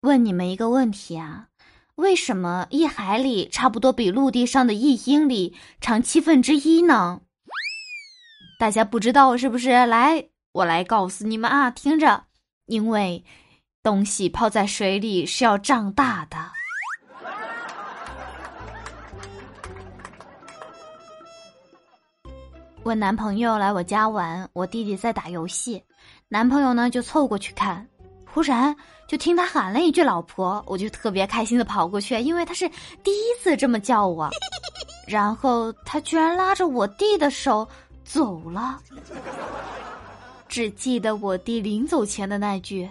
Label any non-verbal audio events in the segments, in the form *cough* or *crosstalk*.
问你们一个问题啊，为什么一海里差不多比陆地上的一英里长七分之一呢？大家不知道是不是？来，我来告诉你们啊，听着，因为东西泡在水里是要胀大的。我男朋友来我家玩，我弟弟在打游戏，男朋友呢就凑过去看，忽然就听他喊了一句“老婆”，我就特别开心的跑过去，因为他是第一次这么叫我，*laughs* 然后他居然拉着我弟的手。走了，只记得我弟临走前的那句：“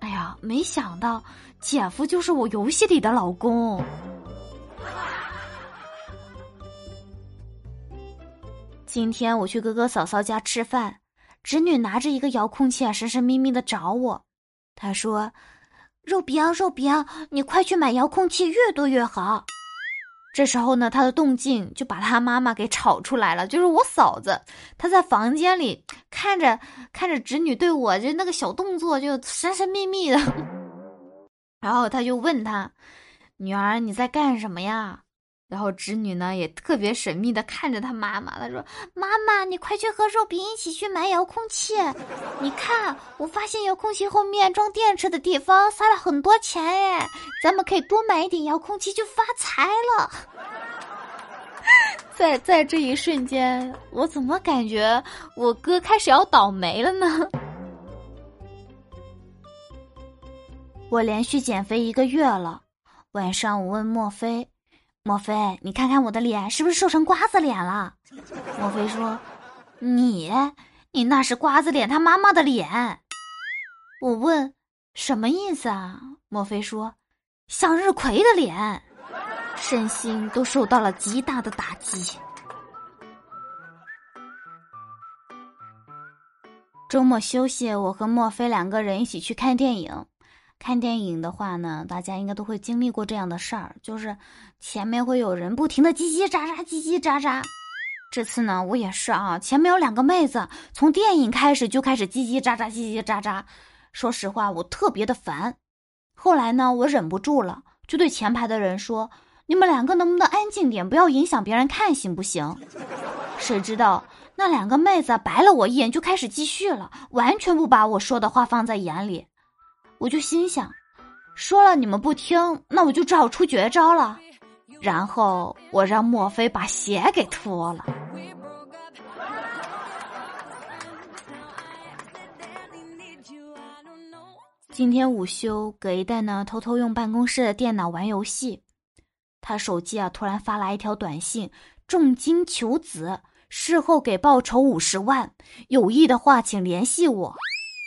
哎呀，没想到姐夫就是我游戏里的老公。*laughs* ”今天我去哥哥嫂嫂家吃饭，侄女拿着一个遥控器啊，神神秘秘的找我。他说：“肉饼，肉饼，你快去买遥控器，越多越好。”这时候呢，他的动静就把他妈妈给吵出来了。就是我嫂子，她在房间里看着看着侄女对我就那个小动作，就神神秘秘的。*laughs* 然后他就问他：“女儿，你在干什么呀？”然后侄女呢也特别神秘的看着他妈妈，她说：“妈妈，你快去和肉饼一起去买遥控器。你看，我发现遥控器后面装电池的地方撒了很多钱哎，咱们可以多买一点遥控器就发财了。*laughs* ”在在这一瞬间，我怎么感觉我哥开始要倒霉了呢？*laughs* 我连续减肥一个月了，晚上我问莫非。莫非你看看我的脸是不是瘦成瓜子脸了？莫非说，你你那是瓜子脸他妈妈的脸。我问什么意思啊？莫非说，向日葵的脸，身心都受到了极大的打击。周末休息，我和莫非两个人一起去看电影。看电影的话呢，大家应该都会经历过这样的事儿，就是前面会有人不停的叽叽喳喳、叽叽喳喳。这次呢，我也是啊，前面有两个妹子，从电影开始就开始叽叽喳喳、叽叽喳喳。说实话，我特别的烦。后来呢，我忍不住了，就对前排的人说：“你们两个能不能安静点，不要影响别人看，行不行？”谁知道那两个妹子白了我一眼，就开始继续了，完全不把我说的话放在眼里。我就心想，说了你们不听，那我就只好出绝招了。然后我让墨菲把鞋给脱了。今天午休，葛一蛋呢偷偷用办公室的电脑玩游戏，他手机啊突然发来一条短信：重金求子，事后给报酬五十万，有意的话请联系我。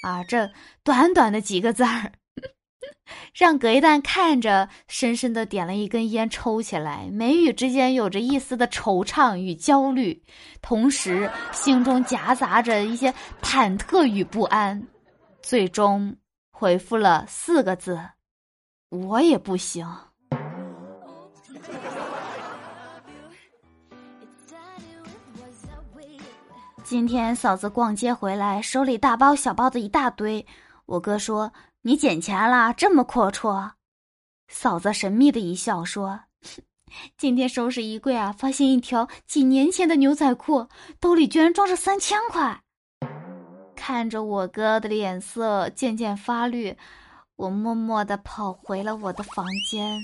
啊，这短短的几个字儿，*laughs* 让葛一蛋看着，深深的点了一根烟，抽起来，眉宇之间有着一丝的惆怅与焦虑，同时心中夹杂着一些忐忑与不安，最终回复了四个字：“我也不行。”今天嫂子逛街回来，手里大包小包的一大堆。我哥说：“你捡钱了，这么阔绰。”嫂子神秘的一笑说：“ *laughs* 今天收拾衣柜啊，发现一条几年前的牛仔裤，兜里居然装着三千块。”看着我哥的脸色渐渐发绿，我默默的跑回了我的房间。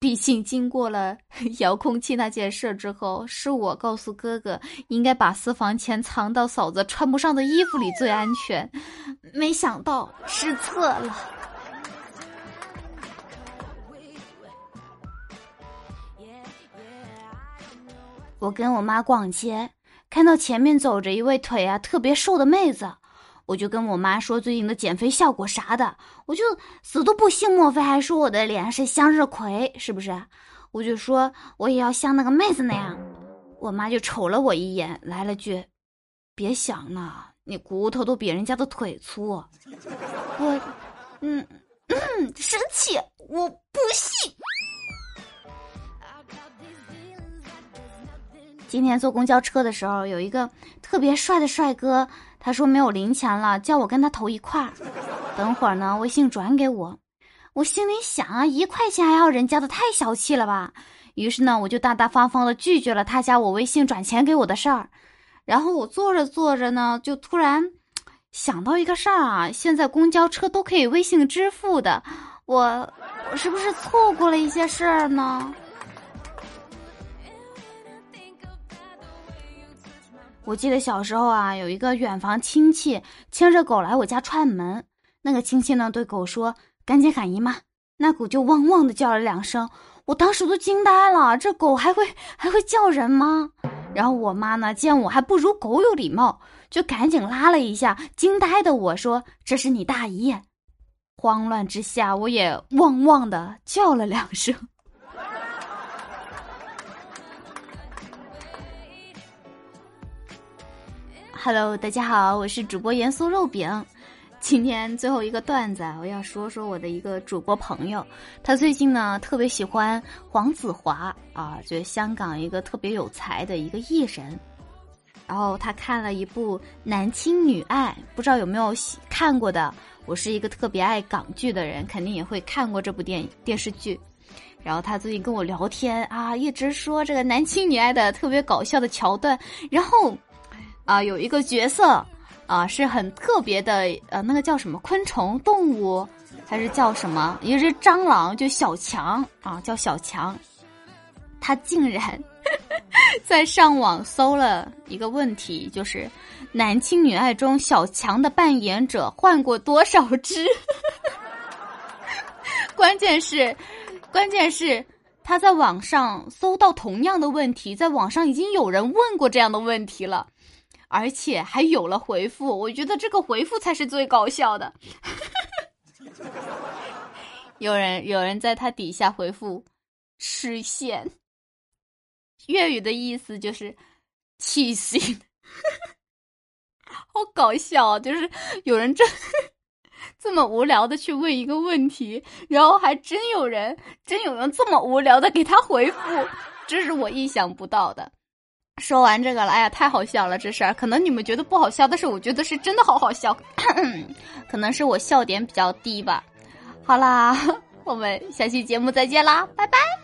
毕竟经过了 *laughs* 遥控器那件事之后，是我告诉哥哥应该把私房钱藏到嫂子穿不上的衣服里最安全，没想到失策了。我跟我妈逛街，看到前面走着一位腿啊特别瘦的妹子。我就跟我妈说最近的减肥效果啥的，我就死都不信莫非还说我的脸是向日葵，是不是？我就说我也要像那个妹子那样。我妈就瞅了我一眼，来了句：“别想了，你骨头都比人家的腿粗。”我，嗯嗯，生气，我不信。今天坐公交车的时候，有一个特别帅的帅哥。他说没有零钱了，叫我跟他投一块儿。等会儿呢微信转给我。我心里想啊，一块钱还要人家的，太小气了吧。于是呢，我就大大方方的拒绝了他加我微信转钱给我的事儿。然后我坐着坐着呢，就突然想到一个事儿啊，现在公交车都可以微信支付的，我我是不是错过了一些事儿呢？我记得小时候啊，有一个远房亲戚牵着狗来我家串门。那个亲戚呢，对狗说：“赶紧喊姨妈。”那狗就汪汪的叫了两声，我当时都惊呆了。这狗还会还会叫人吗？然后我妈呢，见我还不如狗有礼貌，就赶紧拉了一下惊呆的我说：“这是你大姨。”慌乱之下，我也汪汪的叫了两声。Hello，大家好，我是主播盐酥肉饼。今天最后一个段子，我要说说我的一个主播朋友。他最近呢特别喜欢黄子华啊，就是香港一个特别有才的一个艺人。然后他看了一部《男亲女爱》，不知道有没有看过的？我是一个特别爱港剧的人，肯定也会看过这部电影电视剧。然后他最近跟我聊天啊，一直说这个《男亲女爱》的特别搞笑的桥段，然后。啊，有一个角色，啊，是很特别的，呃，那个叫什么昆虫动物，还是叫什么？一只蟑螂，就小强啊，叫小强。他竟然 *laughs* 在上网搜了一个问题，就是《男亲女爱》中小强的扮演者换过多少只？*laughs* 关键是，关键是他在网上搜到同样的问题，在网上已经有人问过这样的问题了。而且还有了回复，我觉得这个回复才是最搞笑的。*laughs* 有人有人在他底下回复“吃线”，粤语的意思就是“气心”，好搞笑啊！就是有人这这么无聊的去问一个问题，然后还真有人真有人这么无聊的给他回复，这是我意想不到的。说完这个了，哎呀，太好笑了！这事儿可能你们觉得不好笑，但是我觉得是真的好好笑，*clears throat* 可能是我笑点比较低吧。好啦，*laughs* 我们下期节目再见啦，拜拜。